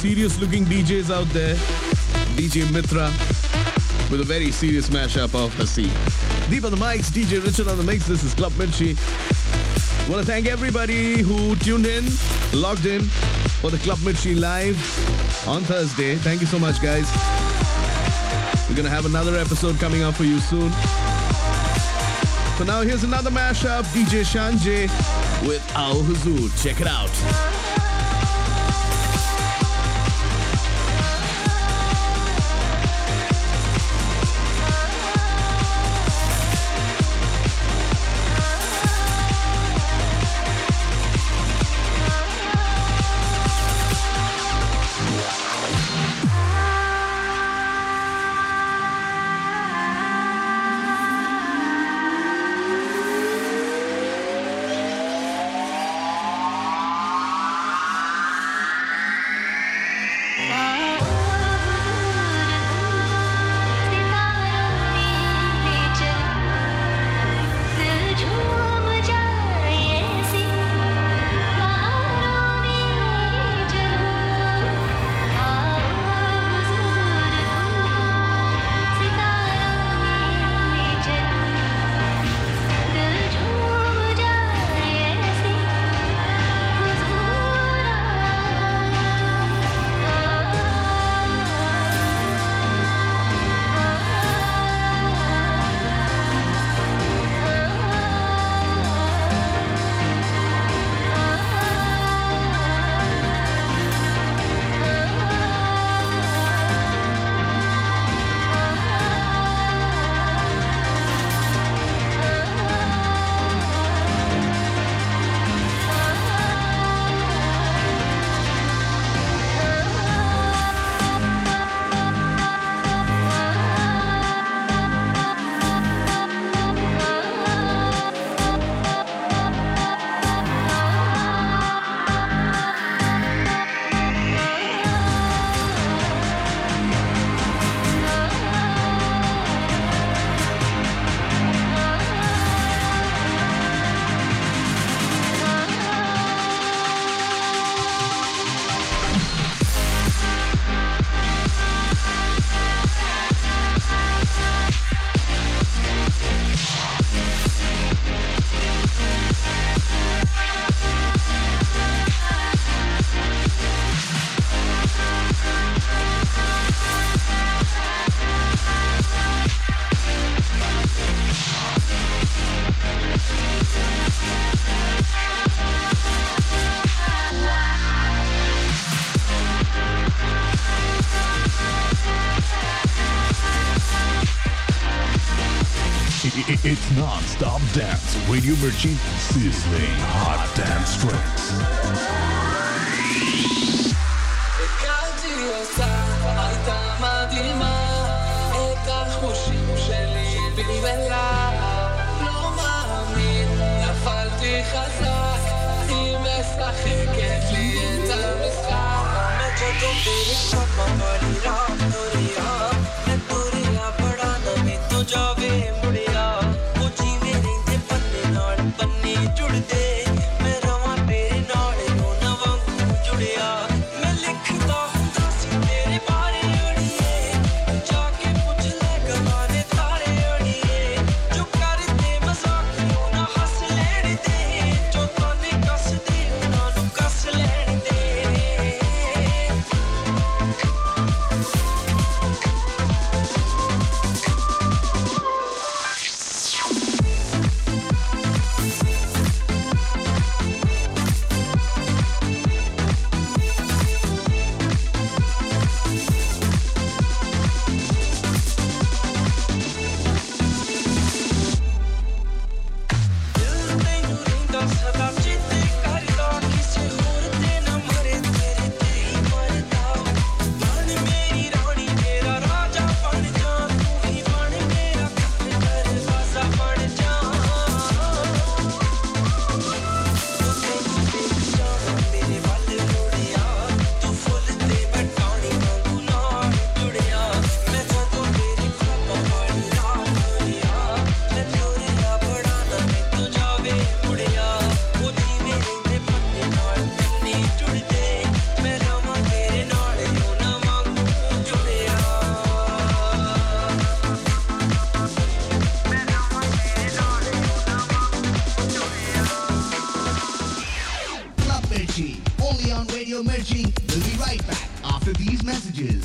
The serious looking DJs out there, DJ Mitra, with a very serious mashup of Hasi. Deep on the mics, DJ Richard on the mix. This is Club Mirchi. Want to thank everybody who tuned in, logged in for the Club Mirchi live on Thursday. Thank you so much, guys. We're gonna have another episode coming up for you soon. So now here's another mashup, DJ Shanje with Ao Huzur. Check it out. It's non-stop dance. Radio Mirchi sizzling hot dance tracks. Mirchi. We'll be right back after these messages.